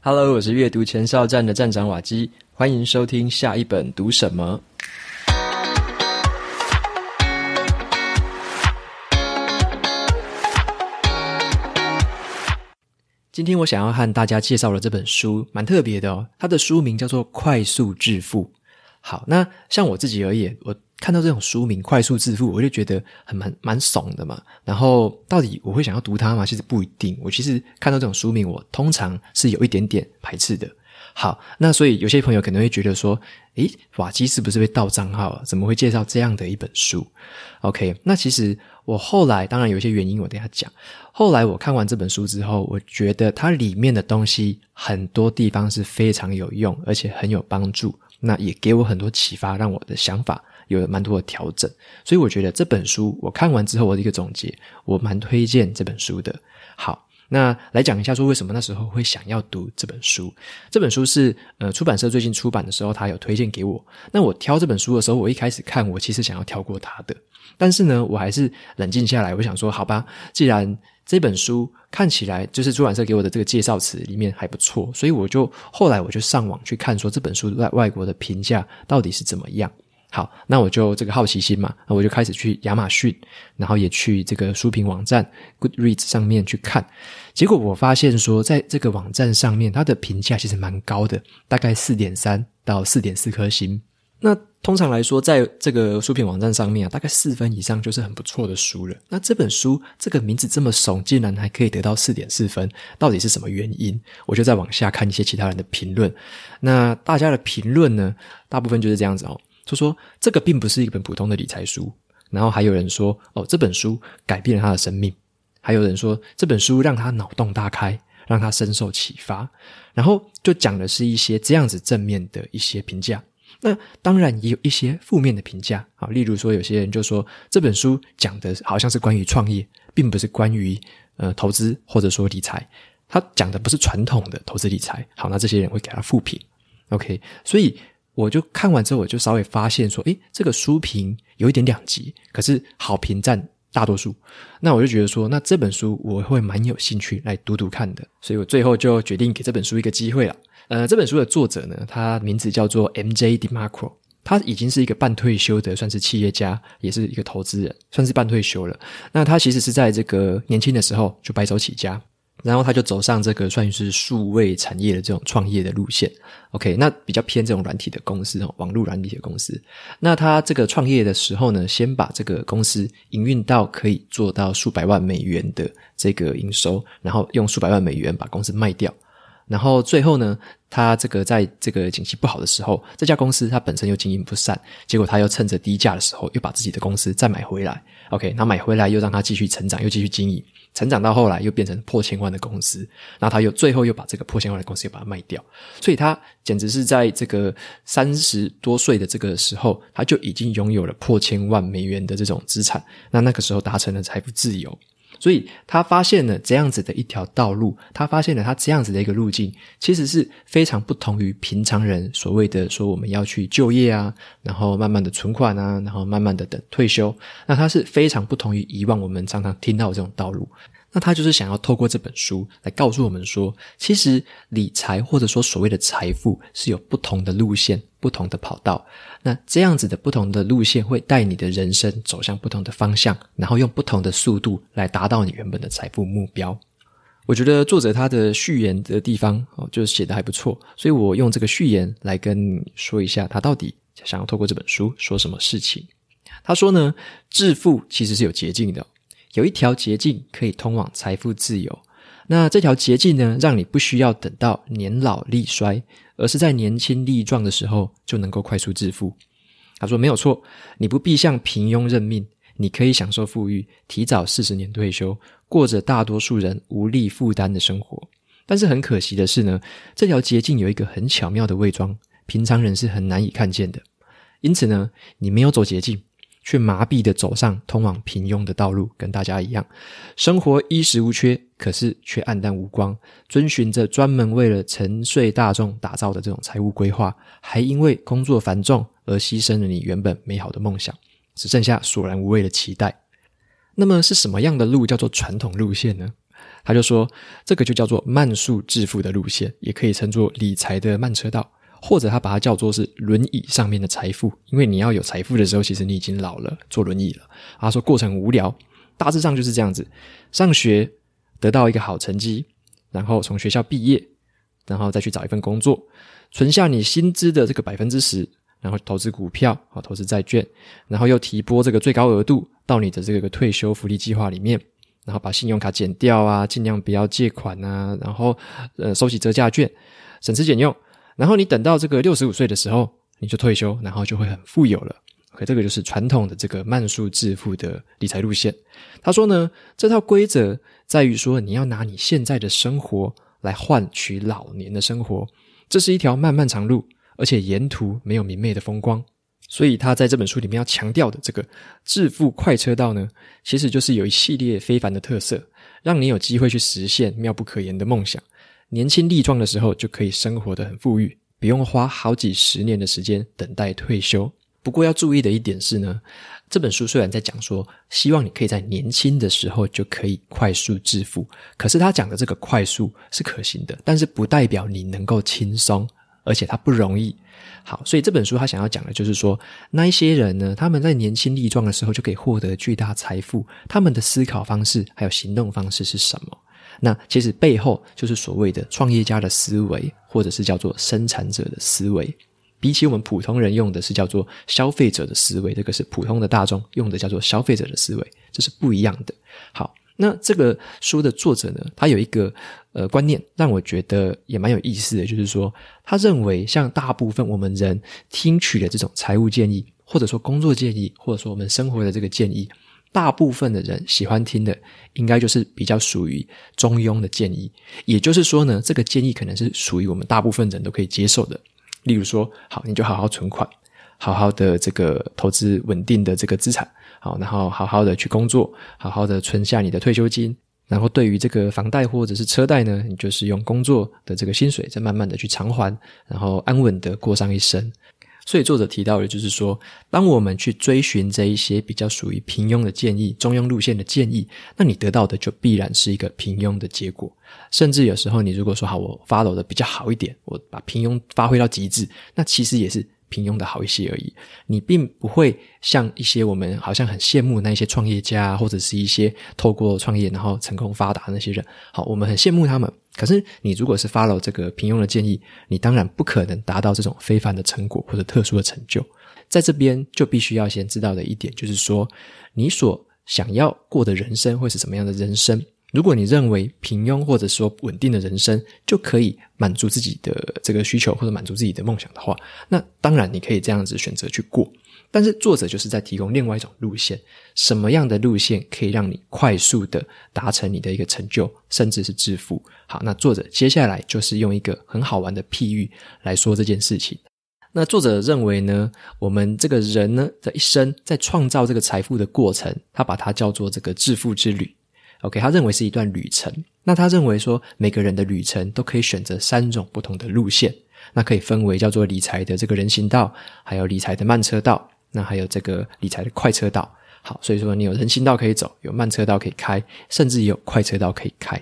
Hello，我是阅读前哨站的站长瓦基，欢迎收听下一本读什么。今天我想要和大家介绍的这本书蛮特别的哦，它的书名叫做《快速致富》。好，那像我自己而言，我看到这种书名“快速致富”，我就觉得很蛮蛮怂的嘛。然后，到底我会想要读它吗？其实不一定。我其实看到这种书名，我通常是有一点点排斥的。好，那所以有些朋友可能会觉得说：“诶，瓦基是不是被盗账号啊？怎么会介绍这样的一本书？”OK，那其实。我后来当然有一些原因，我等一下讲。后来我看完这本书之后，我觉得它里面的东西很多地方是非常有用，而且很有帮助。那也给我很多启发，让我的想法有蛮多的调整。所以我觉得这本书我看完之后，我的一个总结，我蛮推荐这本书的。好。那来讲一下，说为什么那时候会想要读这本书？这本书是呃出版社最近出版的时候，他有推荐给我。那我挑这本书的时候，我一开始看，我其实想要跳过它的，但是呢，我还是冷静下来，我想说，好吧，既然这本书看起来就是出版社给我的这个介绍词里面还不错，所以我就后来我就上网去看，说这本书在外国的评价到底是怎么样。好，那我就这个好奇心嘛，那我就开始去亚马逊，然后也去这个书评网站 Goodreads 上面去看。结果我发现说，在这个网站上面，它的评价其实蛮高的，大概四点三到四点四颗星。那通常来说，在这个书评网站上面啊，大概四分以上就是很不错的书了。那这本书这个名字这么怂，竟然还可以得到四点四分，到底是什么原因？我就再往下看一些其他人的评论。那大家的评论呢，大部分就是这样子哦。就说这个并不是一本普通的理财书，然后还有人说哦，这本书改变了他的生命，还有人说这本书让他脑洞大开，让他深受启发，然后就讲的是一些这样子正面的一些评价。那当然也有一些负面的评价啊，例如说有些人就说这本书讲的好像是关于创业，并不是关于呃投资或者说理财，他讲的不是传统的投资理财。好，那这些人会给他负评。OK，所以。我就看完之后，我就稍微发现说，诶，这个书评有一点两极，可是好评占大多数。那我就觉得说，那这本书我会蛮有兴趣来读读看的，所以我最后就决定给这本书一个机会了。呃，这本书的作者呢，他名字叫做 MJ DeMarco，他已经是一个半退休的，算是企业家，也是一个投资人，算是半退休了。那他其实是在这个年轻的时候就白手起家。然后他就走上这个算是数位产业的这种创业的路线，OK，那比较偏这种软体的公司哦，网络软体的公司。那他这个创业的时候呢，先把这个公司营运到可以做到数百万美元的这个营收，然后用数百万美元把公司卖掉。然后最后呢，他这个在这个景气不好的时候，这家公司他本身又经营不善，结果他又趁着低价的时候，又把自己的公司再买回来，OK，那买回来又让他继续成长，又继续经营。成长到后来又变成破千万的公司，然后他又最后又把这个破千万的公司又把它卖掉，所以他简直是在这个三十多岁的这个时候，他就已经拥有了破千万美元的这种资产，那那个时候达成了财富自由。所以他发现了这样子的一条道路，他发现了他这样子的一个路径，其实是非常不同于平常人所谓的说我们要去就业啊，然后慢慢的存款啊，然后慢慢的等退休，那他是非常不同于以往我们常常听到这种道路。那他就是想要透过这本书来告诉我们说，其实理财或者说所谓的财富是有不同的路线、不同的跑道。那这样子的不同的路线会带你的人生走向不同的方向，然后用不同的速度来达到你原本的财富目标。我觉得作者他的序言的地方哦，就写得还不错，所以我用这个序言来跟你说一下，他到底想要透过这本书说什么事情。他说呢，致富其实是有捷径的。有一条捷径可以通往财富自由，那这条捷径呢，让你不需要等到年老力衰，而是在年轻力壮的时候就能够快速致富。他说没有错，你不必向平庸认命，你可以享受富裕，提早四十年退休，过着大多数人无力负担的生活。但是很可惜的是呢，这条捷径有一个很巧妙的伪装，平常人是很难以看见的。因此呢，你没有走捷径。却麻痹地走上通往平庸的道路，跟大家一样，生活衣食无缺，可是却黯淡无光。遵循着专门为了沉睡大众打造的这种财务规划，还因为工作繁重而牺牲了你原本美好的梦想，只剩下索然无味的期待。那么是什么样的路叫做传统路线呢？他就说，这个就叫做慢速致富的路线，也可以称作理财的慢车道，或者他把它叫做是轮椅上面的财富，因为你要有财富的时候，其实你已经老了，坐轮椅了。他说过程无聊，大致上就是这样子：上学得到一个好成绩，然后从学校毕业，然后再去找一份工作，存下你薪资的这个百分之十。然后投资股票，好，投资债券，然后又提拨这个最高额度到你的这个退休福利计划里面，然后把信用卡减掉啊，尽量不要借款啊，然后呃收起折价券，省吃俭用，然后你等到这个六十五岁的时候，你就退休，然后就会很富有了。OK，这个就是传统的这个慢速致富的理财路线。他说呢，这套规则在于说，你要拿你现在的生活来换取老年的生活，这是一条漫漫长路。而且沿途没有明媚的风光，所以他在这本书里面要强调的这个致富快车道呢，其实就是有一系列非凡的特色，让你有机会去实现妙不可言的梦想。年轻力壮的时候就可以生活得很富裕，不用花好几十年的时间等待退休。不过要注意的一点是呢，这本书虽然在讲说希望你可以在年轻的时候就可以快速致富，可是他讲的这个快速是可行的，但是不代表你能够轻松。而且它不容易，好，所以这本书他想要讲的就是说，那一些人呢，他们在年轻力壮的时候就可以获得巨大财富，他们的思考方式还有行动方式是什么？那其实背后就是所谓的创业家的思维，或者是叫做生产者的思维。比起我们普通人用的是叫做消费者的思维，这个是普通的大众用的叫做消费者的思维，这是不一样的。好。那这个书的作者呢，他有一个呃观念，让我觉得也蛮有意思的，就是说，他认为像大部分我们人听取的这种财务建议，或者说工作建议，或者说我们生活的这个建议，大部分的人喜欢听的，应该就是比较属于中庸的建议。也就是说呢，这个建议可能是属于我们大部分人都可以接受的。例如说，好，你就好好存款，好好的这个投资稳定的这个资产。好，然后好好的去工作，好好的存下你的退休金，然后对于这个房贷或者是车贷呢，你就是用工作的这个薪水再慢慢的去偿还，然后安稳的过上一生。所以作者提到的就是说，当我们去追寻这一些比较属于平庸的建议、中庸路线的建议，那你得到的就必然是一个平庸的结果。甚至有时候你如果说好，我 follow 的比较好一点，我把平庸发挥到极致，那其实也是。平庸的好一些而已，你并不会像一些我们好像很羡慕那些创业家，或者是一些透过创业然后成功发达的那些人。好，我们很羡慕他们。可是你如果是 follow 这个平庸的建议，你当然不可能达到这种非凡的成果或者特殊的成就。在这边就必须要先知道的一点，就是说你所想要过的人生会是什么样的人生。如果你认为平庸或者说稳定的人生就可以满足自己的这个需求或者满足自己的梦想的话，那当然你可以这样子选择去过。但是作者就是在提供另外一种路线，什么样的路线可以让你快速的达成你的一个成就，甚至是致富？好，那作者接下来就是用一个很好玩的譬喻来说这件事情。那作者认为呢，我们这个人呢的一生在创造这个财富的过程，他把它叫做这个致富之旅。OK，他认为是一段旅程。那他认为说，每个人的旅程都可以选择三种不同的路线。那可以分为叫做理财的这个人行道，还有理财的慢车道，那还有这个理财的快车道。好，所以说你有人行道可以走，有慢车道可以开，甚至也有快车道可以开。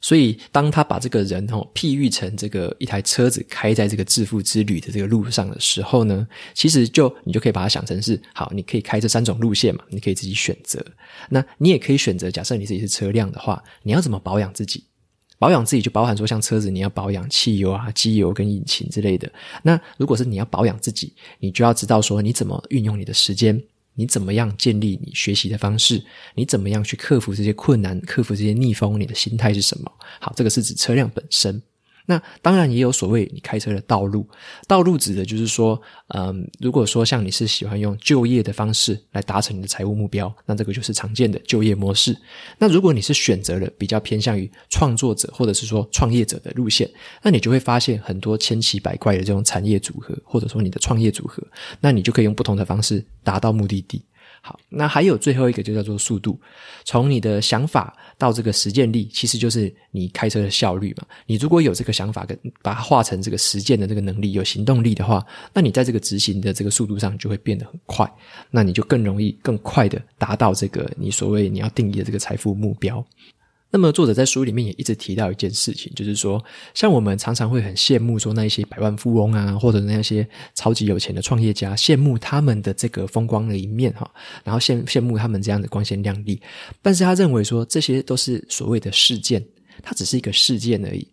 所以，当他把这个人哦譬喻成这个一台车子开在这个致富之旅的这个路上的时候呢，其实就你就可以把它想成是好，你可以开这三种路线嘛，你可以自己选择。那你也可以选择，假设你自己是车辆的话，你要怎么保养自己？保养自己就包含说，像车子你要保养汽油啊、机油跟引擎之类的。那如果是你要保养自己，你就要知道说你怎么运用你的时间。你怎么样建立你学习的方式？你怎么样去克服这些困难、克服这些逆风？你的心态是什么？好，这个是指车辆本身。那当然也有所谓你开车的道路，道路指的就是说，嗯，如果说像你是喜欢用就业的方式来达成你的财务目标，那这个就是常见的就业模式。那如果你是选择了比较偏向于创作者或者是说创业者的路线，那你就会发现很多千奇百怪的这种产业组合，或者说你的创业组合，那你就可以用不同的方式达到目的地。好，那还有最后一个就叫做速度，从你的想法到这个实践力，其实就是你开车的效率嘛。你如果有这个想法跟把它化成这个实践的这个能力，有行动力的话，那你在这个执行的这个速度上就会变得很快，那你就更容易更快的达到这个你所谓你要定义的这个财富目标。那么作者在书里面也一直提到一件事情，就是说，像我们常常会很羡慕说那一些百万富翁啊，或者那些超级有钱的创业家，羡慕他们的这个风光的一面哈，然后羡羡慕他们这样的光鲜亮丽。但是他认为说，这些都是所谓的事件，它只是一个事件而已。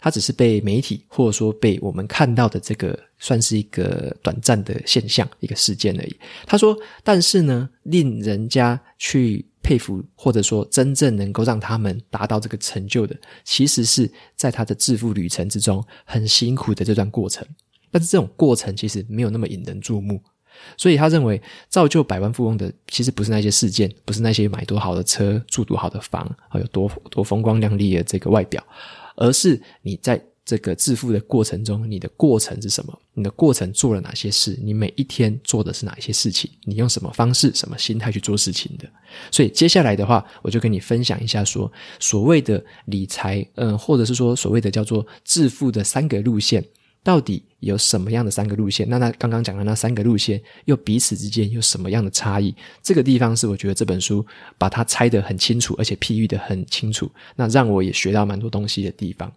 它只是被媒体或者说被我们看到的这个算是一个短暂的现象，一个事件而已。他说：“但是呢，令人家去佩服，或者说真正能够让他们达到这个成就的，其实是在他的致富旅程之中很辛苦的这段过程。但是这种过程其实没有那么引人注目，所以他认为造就百万富翁的其实不是那些事件，不是那些买多好的车、住多好的房，还有多多风光亮丽的这个外表。”而是你在这个致富的过程中，你的过程是什么？你的过程做了哪些事？你每一天做的是哪些事情？你用什么方式、什么心态去做事情的？所以接下来的话，我就跟你分享一下说，说所谓的理财，嗯，或者是说所谓的叫做致富的三个路线。到底有什么样的三个路线？那那刚刚讲的那三个路线又彼此之间有什么样的差异？这个地方是我觉得这本书把它拆得很清楚，而且譬喻得很清楚，那让我也学到蛮多东西的地方。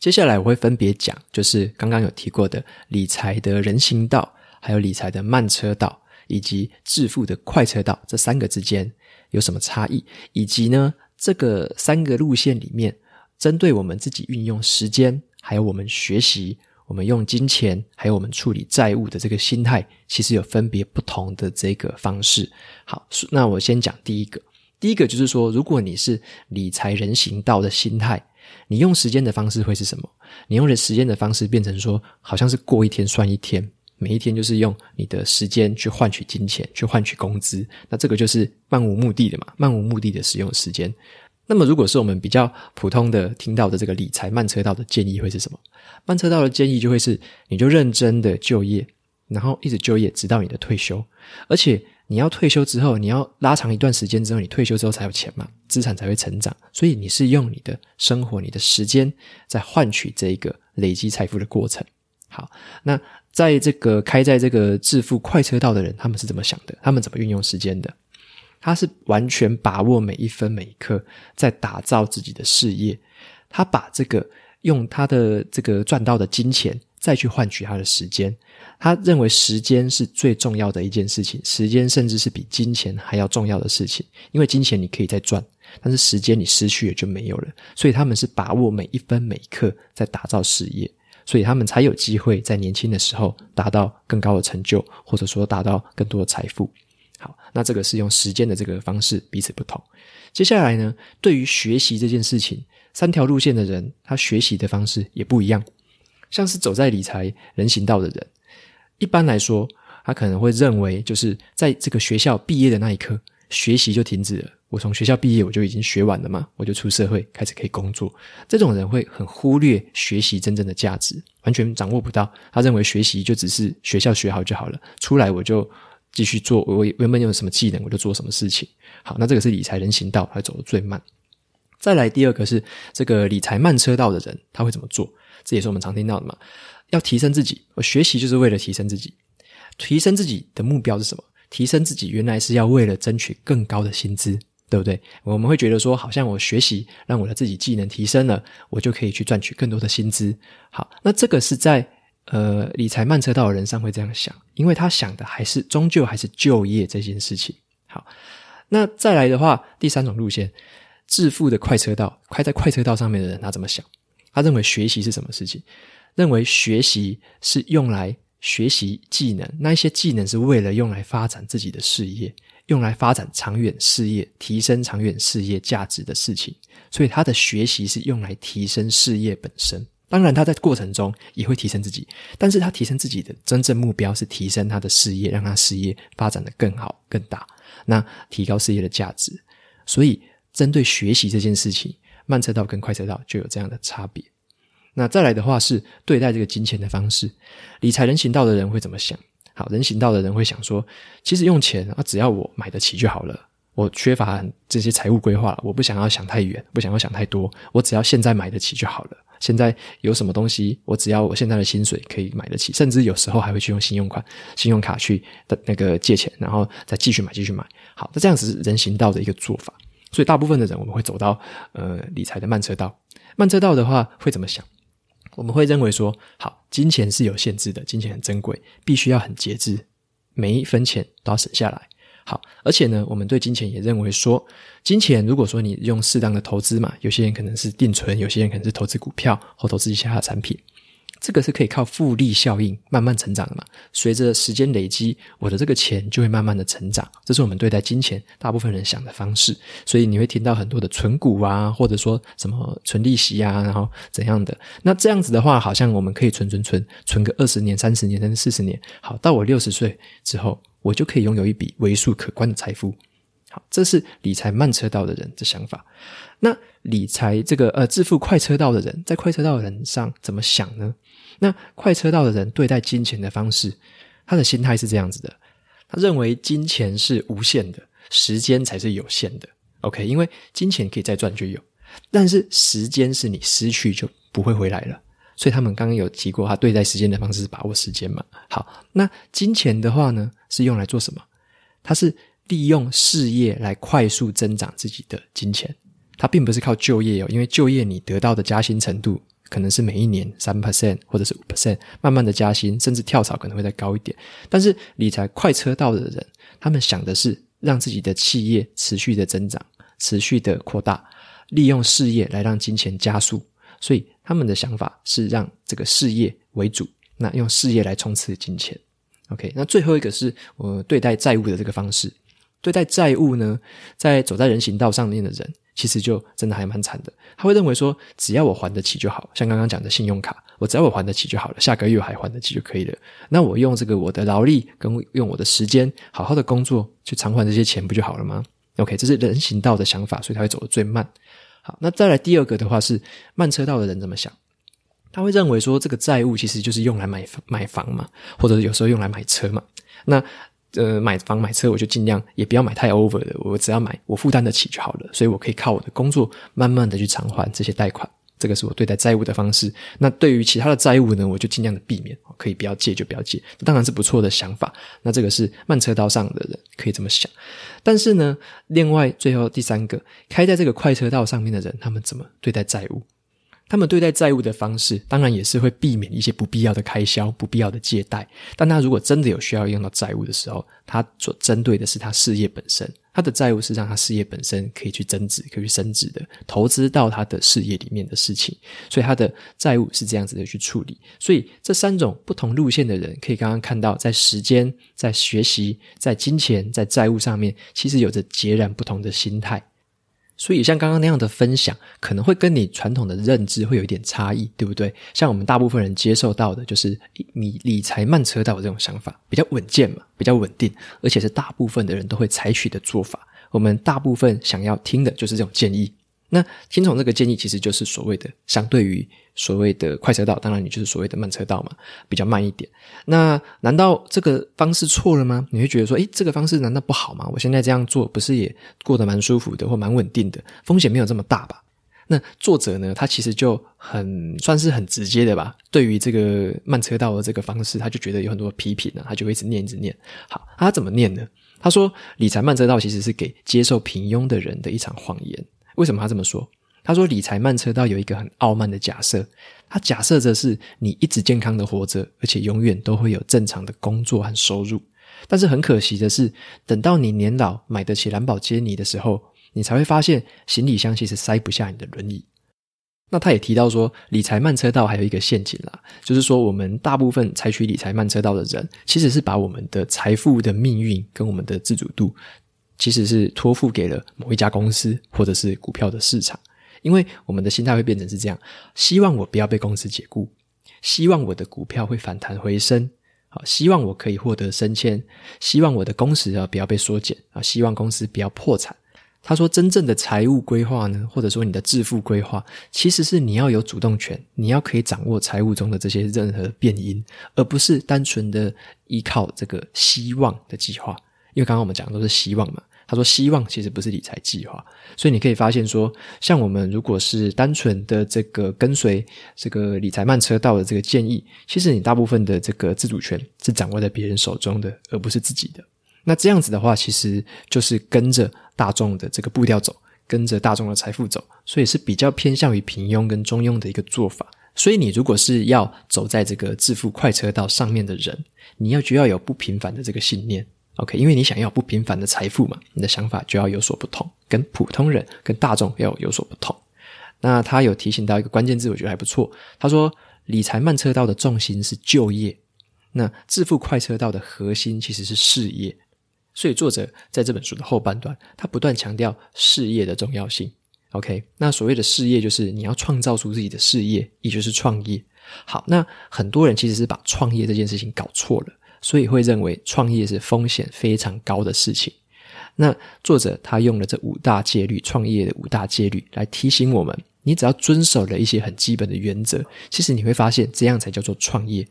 接下来我会分别讲，就是刚刚有提过的理财的人行道，还有理财的慢车道，以及致富的快车道，这三个之间有什么差异？以及呢，这个三个路线里面，针对我们自己运用时间，还有我们学习。我们用金钱，还有我们处理债务的这个心态，其实有分别不同的这个方式。好，那我先讲第一个。第一个就是说，如果你是理财人行道的心态，你用时间的方式会是什么？你用的时间的方式变成说，好像是过一天算一天，每一天就是用你的时间去换取金钱，去换取工资。那这个就是漫无目的的嘛，漫无目的的使用时间。那么，如果是我们比较普通的听到的这个理财慢车道的建议会是什么？慢车道的建议就会是，你就认真的就业，然后一直就业直到你的退休。而且你要退休之后，你要拉长一段时间之后，你退休之后才有钱嘛，资产才会成长。所以你是用你的生活、你的时间在换取这一个累积财富的过程。好，那在这个开在这个致富快车道的人，他们是怎么想的？他们怎么运用时间的？他是完全把握每一分每一刻，在打造自己的事业。他把这个用他的这个赚到的金钱，再去换取他的时间。他认为时间是最重要的一件事情，时间甚至是比金钱还要重要的事情。因为金钱你可以再赚，但是时间你失去了就没有了。所以他们是把握每一分每一刻在打造事业，所以他们才有机会在年轻的时候达到更高的成就，或者说达到更多的财富。那这个是用时间的这个方式彼此不同。接下来呢，对于学习这件事情，三条路线的人，他学习的方式也不一样。像是走在理财人行道的人，一般来说，他可能会认为，就是在这个学校毕业的那一刻，学习就停止了。我从学校毕业，我就已经学完了嘛，我就出社会开始可以工作。这种人会很忽略学习真正的价值，完全掌握不到。他认为学习就只是学校学好就好了，出来我就。继续做，我原本有什么技能，我就做什么事情。好，那这个是理财人行道，他走得最慢。再来第二个是这个理财慢车道的人，他会怎么做？这也是我们常听到的嘛。要提升自己，我学习就是为了提升自己。提升自己的目标是什么？提升自己原来是要为了争取更高的薪资，对不对？我们会觉得说，好像我学习让我的自己技能提升了，我就可以去赚取更多的薪资。好，那这个是在。呃，理财慢车道的人上会这样想，因为他想的还是终究还是就业这件事情。好，那再来的话，第三种路线，致富的快车道，开在快车道上面的人，他怎么想？他认为学习是什么事情？认为学习是用来学习技能，那一些技能是为了用来发展自己的事业，用来发展长远事业、提升长远事业价值的事情。所以他的学习是用来提升事业本身。当然，他在过程中也会提升自己，但是他提升自己的真正目标是提升他的事业，让他事业发展得更好、更大，那提高事业的价值。所以，针对学习这件事情，慢车道跟快车道就有这样的差别。那再来的话是对待这个金钱的方式，理财人行道的人会怎么想？好，人行道的人会想说，其实用钱啊，只要我买得起就好了。我缺乏这些财务规划，我不想要想太远，不想要想太多，我只要现在买得起就好了。现在有什么东西，我只要我现在的薪水可以买得起，甚至有时候还会去用信用卡、信用卡去的那个借钱，然后再继续买、继续买。好，那这样子是人行道的一个做法。所以大部分的人我们会走到呃理财的慢车道。慢车道的话会怎么想？我们会认为说，好，金钱是有限制的，金钱很珍贵，必须要很节制，每一分钱都要省下来。好，而且呢，我们对金钱也认为说，金钱如果说你用适当的投资嘛，有些人可能是定存，有些人可能是投资股票或投资其他的产品，这个是可以靠复利效应慢慢成长的嘛。随着时间累积，我的这个钱就会慢慢的成长，这是我们对待金钱大部分人想的方式。所以你会听到很多的存股啊，或者说什么存利息啊，然后怎样的。那这样子的话，好像我们可以存存存，存个二十年、三十年甚至四十年。好，到我六十岁之后。我就可以拥有一笔为数可观的财富。好，这是理财慢车道的人的想法。那理财这个呃致富快车道的人，在快车道的人上怎么想呢？那快车道的人对待金钱的方式，他的心态是这样子的：他认为金钱是无限的，时间才是有限的。OK，因为金钱可以再赚就有，但是时间是你失去就不会回来了。所以他们刚刚有提过，他对待时间的方式是把握时间嘛。好，那金钱的话呢，是用来做什么？它是利用事业来快速增长自己的金钱。它并不是靠就业哦，因为就业你得到的加薪程度可能是每一年三 percent 或者是五 percent，慢慢的加薪，甚至跳槽可能会再高一点。但是理财快车道的人，他们想的是让自己的企业持续的增长，持续的扩大，利用事业来让金钱加速。所以他们的想法是让这个事业为主，那用事业来冲刺金钱。OK，那最后一个是我对待债务的这个方式。对待债务呢，在走在人行道上面的人，其实就真的还蛮惨的。他会认为说，只要我还得起就好，像刚刚讲的信用卡，我只要我还得起就好了，下个月还还得起就可以了。那我用这个我的劳力跟用我的时间，好好的工作去偿还这些钱，不就好了吗？OK，这是人行道的想法，所以他会走得最慢。好，那再来第二个的话是慢车道的人怎么想？他会认为说，这个债务其实就是用来买买房嘛，或者有时候用来买车嘛。那呃，买房买车我就尽量也不要买太 over 的，我只要买我负担得起就好了。所以我可以靠我的工作慢慢的去偿还这些贷款。这个是我对待债务的方式。那对于其他的债务呢，我就尽量的避免，可以不要借就不要借。当然是不错的想法。那这个是慢车道上的人可以这么想。但是呢，另外最后第三个，开在这个快车道上面的人，他们怎么对待债务？他们对待债务的方式，当然也是会避免一些不必要的开销、不必要的借贷。但他如果真的有需要用到债务的时候，他所针对的是他事业本身。他的债务是让他事业本身可以去增值、可以去升值的，投资到他的事业里面的事情。所以他的债务是这样子的去处理。所以这三种不同路线的人，可以刚刚看到，在时间、在学习、在金钱、在债务上面，其实有着截然不同的心态。所以，像刚刚那样的分享，可能会跟你传统的认知会有一点差异，对不对？像我们大部分人接受到的，就是你理财慢车道这种想法，比较稳健嘛，比较稳定，而且是大部分的人都会采取的做法。我们大部分想要听的就是这种建议。那听从这个建议，其实就是所谓的相对于所谓的快车道，当然你就是所谓的慢车道嘛，比较慢一点。那难道这个方式错了吗？你会觉得说，诶，这个方式难道不好吗？我现在这样做不是也过得蛮舒服的，或蛮稳定的，风险没有这么大吧？那作者呢，他其实就很算是很直接的吧，对于这个慢车道的这个方式，他就觉得有很多批评呢，他就会一直念一直念。好，他怎么念呢？他说，理财慢车道其实是给接受平庸的人的一场谎言。为什么他这么说？他说理财慢车道有一个很傲慢的假设，他假设着是你一直健康的活着，而且永远都会有正常的工作和收入。但是很可惜的是，等到你年老买得起兰宝接尼的时候，你才会发现行李箱其实塞不下你的轮椅。那他也提到说，理财慢车道还有一个陷阱啦，就是说我们大部分采取理财慢车道的人，其实是把我们的财富的命运跟我们的自主度。其实是托付给了某一家公司或者是股票的市场，因为我们的心态会变成是这样：希望我不要被公司解雇，希望我的股票会反弹回升，好，希望我可以获得升迁，希望我的工时啊不要被缩减啊，希望公司不要破产。他说，真正的财务规划呢，或者说你的致富规划，其实是你要有主动权，你要可以掌握财务中的这些任何变因，而不是单纯的依靠这个希望的计划。因为刚刚我们讲的都是希望嘛。他说：“希望其实不是理财计划，所以你可以发现说，像我们如果是单纯的这个跟随这个理财慢车道的这个建议，其实你大部分的这个自主权是掌握在别人手中的，而不是自己的。那这样子的话，其实就是跟着大众的这个步调走，跟着大众的财富走，所以是比较偏向于平庸跟中庸的一个做法。所以你如果是要走在这个致富快车道上面的人，你要就要有不平凡的这个信念，OK？因为你想要不平凡的财富嘛，你的想法就要有所不同，跟普通人、跟大众要有所不同。那他有提醒到一个关键字，我觉得还不错。他说，理财慢车道的重心是就业，那致富快车道的核心其实是事业。所以作者在这本书的后半段，他不断强调事业的重要性。OK，那所谓的事业就是你要创造出自己的事业，也就是创业。好，那很多人其实是把创业这件事情搞错了，所以会认为创业是风险非常高的事情。那作者他用了这五大戒律，创业的五大戒律来提醒我们：你只要遵守了一些很基本的原则，其实你会发现这样才叫做创业。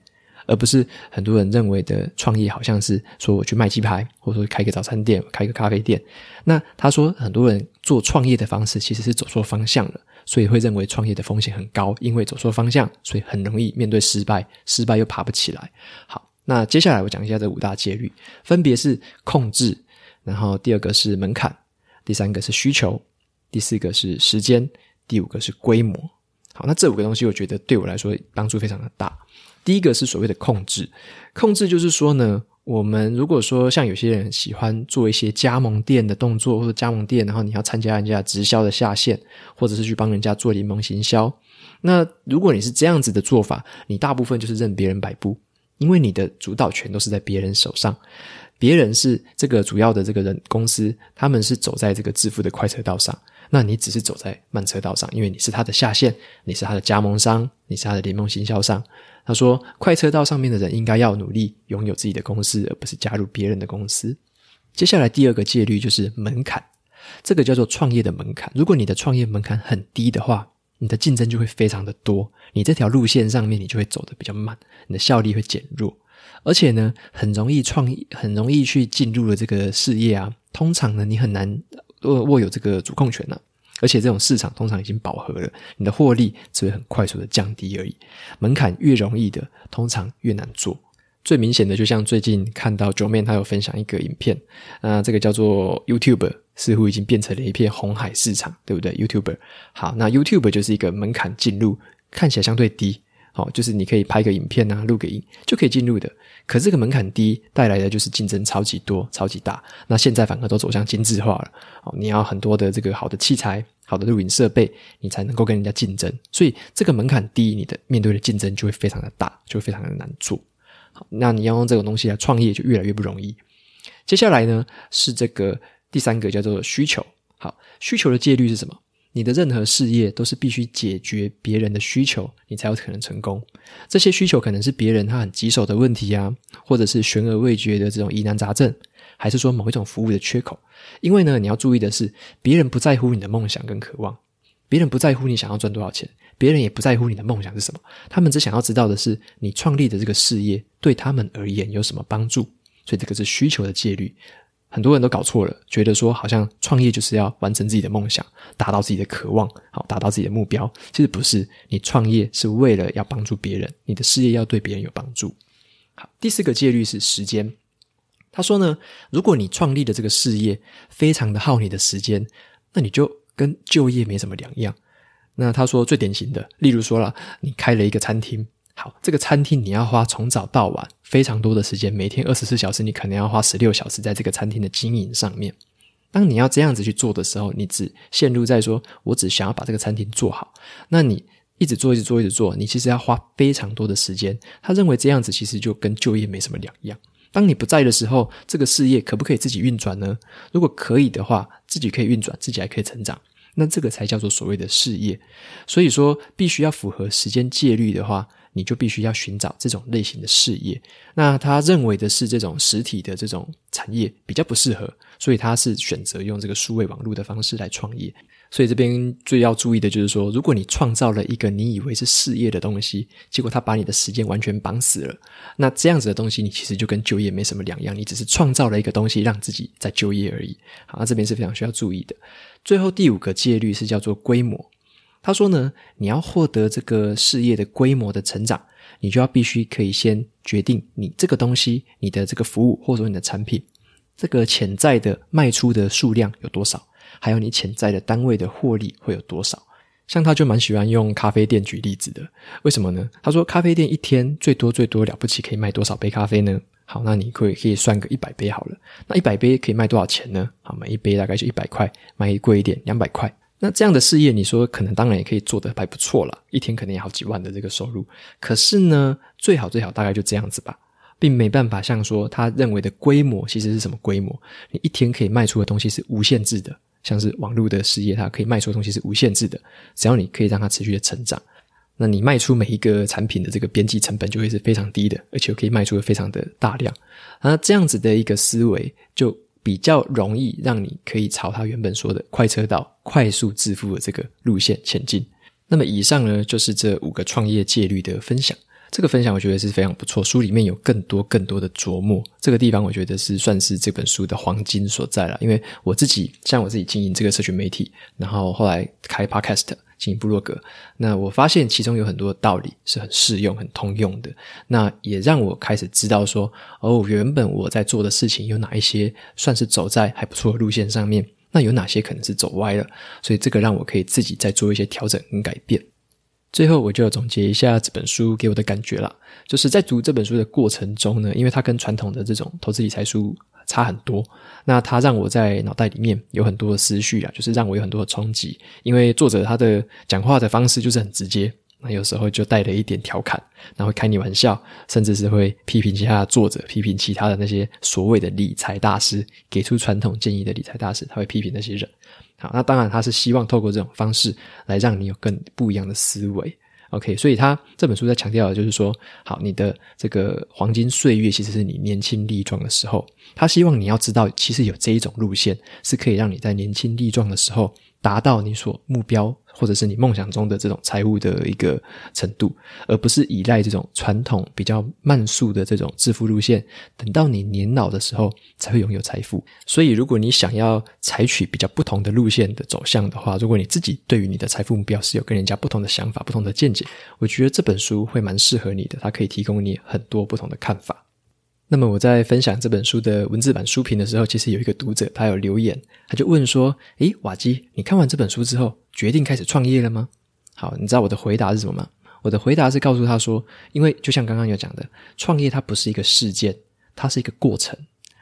而不是很多人认为的创业，好像是说我去卖鸡排，或者说开个早餐店、开个咖啡店。那他说，很多人做创业的方式其实是走错方向了，所以会认为创业的风险很高，因为走错方向，所以很容易面对失败，失败又爬不起来。好，那接下来我讲一下这五大戒律，分别是控制，然后第二个是门槛，第三个是需求，第四个是时间，第五个是规模。好，那这五个东西，我觉得对我来说帮助非常的大。第一个是所谓的控制，控制就是说呢，我们如果说像有些人喜欢做一些加盟店的动作，或者加盟店，然后你要参加人家直销的下线，或者是去帮人家做联盟行销，那如果你是这样子的做法，你大部分就是任别人摆布，因为你的主导权都是在别人手上，别人是这个主要的这个人公司，他们是走在这个致富的快车道上。那你只是走在慢车道上，因为你是他的下线，你是他的加盟商，你是他的联盟行销商。他说，快车道上面的人应该要努力拥有自己的公司，而不是加入别人的公司。接下来第二个戒律就是门槛，这个叫做创业的门槛。如果你的创业门槛很低的话，你的竞争就会非常的多，你这条路线上面你就会走得比较慢，你的效率会减弱，而且呢，很容易创意，很容易去进入了这个事业啊。通常呢，你很难。握握有这个主控权呢、啊，而且这种市场通常已经饱和了，你的获利只会很快速的降低而已。门槛越容易的，通常越难做。最明显的，就像最近看到 Joe 面他有分享一个影片，啊，这个叫做 YouTube 似乎已经变成了一片红海市场，对不对？YouTuber，好，那 YouTuber 就是一个门槛进入看起来相对低。哦，就是你可以拍个影片啊，录个音就可以进入的。可是这个门槛低带来的就是竞争超级多、超级大。那现在反而都走向精致化了。哦，你要很多的这个好的器材、好的录影设备，你才能够跟人家竞争。所以这个门槛低，你的面对的竞争就会非常的大，就会非常的难做。好，那你要用这种东西来创业，就越来越不容易。接下来呢，是这个第三个叫做需求。好，需求的戒律是什么？你的任何事业都是必须解决别人的需求，你才有可能成功。这些需求可能是别人他很棘手的问题啊，或者是悬而未决的这种疑难杂症，还是说某一种服务的缺口。因为呢，你要注意的是，别人不在乎你的梦想跟渴望，别人不在乎你想要赚多少钱，别人也不在乎你的梦想是什么。他们只想要知道的是，你创立的这个事业对他们而言有什么帮助。所以这个是需求的戒律。很多人都搞错了，觉得说好像创业就是要完成自己的梦想，达到自己的渴望，好，达到自己的目标。其实不是，你创业是为了要帮助别人，你的事业要对别人有帮助。好，第四个戒律是时间。他说呢，如果你创立的这个事业非常的耗你的时间，那你就跟就业没什么两样。那他说最典型的，例如说了，你开了一个餐厅。好，这个餐厅你要花从早到晚非常多的时间，每天二十四小时，你可能要花十六小时在这个餐厅的经营上面。当你要这样子去做的时候，你只陷入在说，我只想要把这个餐厅做好。那你一直做，一直做，一直做，你其实要花非常多的时间。他认为这样子其实就跟就业没什么两样。当你不在的时候，这个事业可不可以自己运转呢？如果可以的话，自己可以运转，自己还可以成长，那这个才叫做所谓的事业。所以说，必须要符合时间戒律的话。你就必须要寻找这种类型的事业。那他认为的是这种实体的这种产业比较不适合，所以他是选择用这个数位网络的方式来创业。所以这边最要注意的就是说，如果你创造了一个你以为是事业的东西，结果他把你的时间完全绑死了，那这样子的东西你其实就跟就业没什么两样，你只是创造了一个东西让自己在就业而已。好，那这边是非常需要注意的。最后第五个戒律是叫做规模。他说呢，你要获得这个事业的规模的成长，你就要必须可以先决定你这个东西、你的这个服务或者说你的产品，这个潜在的卖出的数量有多少。还有你潜在的单位的获利会有多少。像他就蛮喜欢用咖啡店举例子的，为什么呢？他说咖啡店一天最多最多了不起可以卖多少杯咖啡呢？好，那你可以可以算个一百杯好了。那一百杯可以卖多少钱呢？好，每一杯大概就一百块，卖贵一点两百块。那这样的事业，你说可能当然也可以做得还不错啦，一天可能也好几万的这个收入。可是呢，最好最好大概就这样子吧，并没办法像说他认为的规模其实是什么规模？你一天可以卖出的东西是无限制的。像是网络的事业，它可以卖出的东西是无限制的，只要你可以让它持续的成长，那你卖出每一个产品的这个边际成本就会是非常低的，而且可以卖出的非常的大量。那这样子的一个思维，就比较容易让你可以朝他原本说的快车道、快速致富的这个路线前进。那么以上呢，就是这五个创业戒律的分享。这个分享我觉得是非常不错，书里面有更多更多的琢磨，这个地方我觉得是算是这本书的黄金所在了。因为我自己像我自己经营这个社群媒体，然后后来开 Podcast 经营部落格，那我发现其中有很多道理是很适用、很通用的。那也让我开始知道说，哦，原本我在做的事情有哪一些算是走在还不错的路线上面，那有哪些可能是走歪了，所以这个让我可以自己再做一些调整跟改变。最后，我就总结一下这本书给我的感觉啦，就是在读这本书的过程中呢，因为它跟传统的这种投资理财书差很多，那它让我在脑袋里面有很多的思绪啊，就是让我有很多的冲击。因为作者他的讲话的方式就是很直接，那有时候就带了一点调侃，然后开你玩笑，甚至是会批评其他的作者，批评其他的那些所谓的理财大师，给出传统建议的理财大师，他会批评那些人。好，那当然他是希望透过这种方式来让你有更不一样的思维。OK，所以他这本书在强调的就是说，好，你的这个黄金岁月其实是你年轻力壮的时候。他希望你要知道，其实有这一种路线是可以让你在年轻力壮的时候达到你所目标。或者是你梦想中的这种财务的一个程度，而不是依赖这种传统比较慢速的这种致富路线，等到你年老的时候才会拥有财富。所以，如果你想要采取比较不同的路线的走向的话，如果你自己对于你的财富目标是有跟人家不同的想法、不同的见解，我觉得这本书会蛮适合你的，它可以提供你很多不同的看法。那么我在分享这本书的文字版书评的时候，其实有一个读者他有留言，他就问说：“诶，瓦基，你看完这本书之后，决定开始创业了吗？”好，你知道我的回答是什么吗？我的回答是告诉他说：“因为就像刚刚有讲的，创业它不是一个事件，它是一个过程。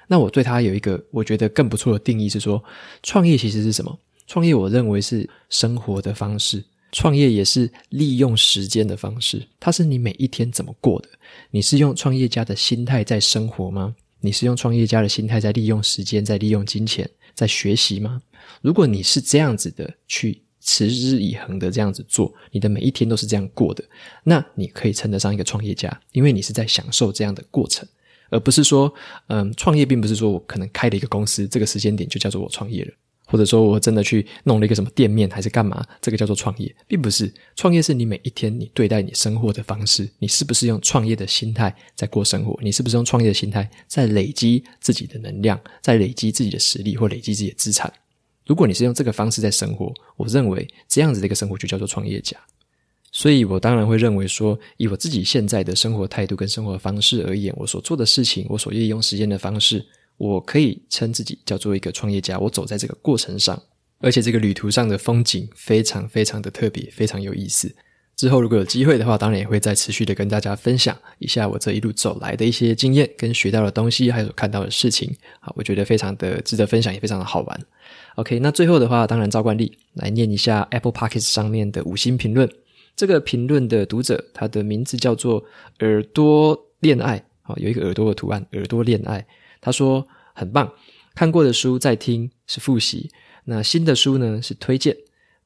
那我对它有一个我觉得更不错的定义是说，创业其实是什么？创业我认为是生活的方式。”创业也是利用时间的方式，它是你每一天怎么过的？你是用创业家的心态在生活吗？你是用创业家的心态在利用时间、在利用金钱、在学习吗？如果你是这样子的去持之以恒的这样子做，你的每一天都是这样过的，那你可以称得上一个创业家，因为你是在享受这样的过程，而不是说，嗯，创业并不是说我可能开了一个公司，这个时间点就叫做我创业了。或者说我真的去弄了一个什么店面，还是干嘛？这个叫做创业，并不是。创业是你每一天你对待你生活的方式，你是不是用创业的心态在过生活？你是不是用创业的心态在累积自己的能量，在累积自己的实力或累积自己的资产？如果你是用这个方式在生活，我认为这样子的一个生活就叫做创业家。所以我当然会认为说，以我自己现在的生活态度跟生活方式而言，我所做的事情，我所利用时间的方式。我可以称自己叫做一个创业家，我走在这个过程上，而且这个旅途上的风景非常非常的特别，非常有意思。之后如果有机会的话，当然也会再持续的跟大家分享一下我这一路走来的一些经验跟学到的东西，还有看到的事情。好，我觉得非常的值得分享，也非常的好玩。OK，那最后的话，当然照惯例来念一下 Apple Podcast 上面的五星评论。这个评论的读者，他的名字叫做耳朵恋爱，好，有一个耳朵的图案，耳朵恋爱。他说很棒，看过的书再听是复习，那新的书呢是推荐，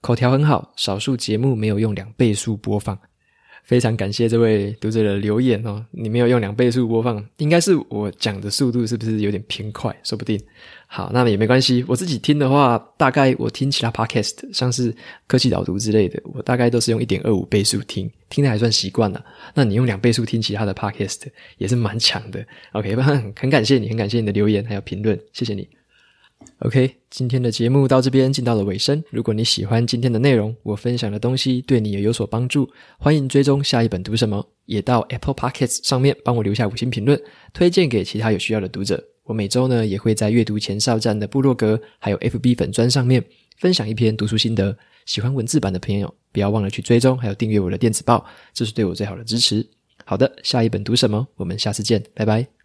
口条很好，少数节目没有用两倍速播放。非常感谢这位读者的留言哦，你没有用两倍速播放，应该是我讲的速度是不是有点偏快？说不定。好，那么也没关系。我自己听的话，大概我听其他 podcast，像是科技导读之类的，我大概都是用一点二五倍速听，听的还算习惯了。那你用两倍速听其他的 podcast 也是蛮强的。OK，很感谢你，很感谢你的留言还有评论，谢谢你。OK，今天的节目到这边进到了尾声。如果你喜欢今天的内容，我分享的东西对你也有所帮助，欢迎追踪下一本读什么，也到 Apple Podcasts 上面帮我留下五星评论，推荐给其他有需要的读者。我每周呢也会在阅读前哨站的部落格，还有 FB 粉砖上面分享一篇读书心得。喜欢文字版的朋友，不要忘了去追踪，还有订阅我的电子报，这是对我最好的支持。好的，下一本读什么？我们下次见，拜拜。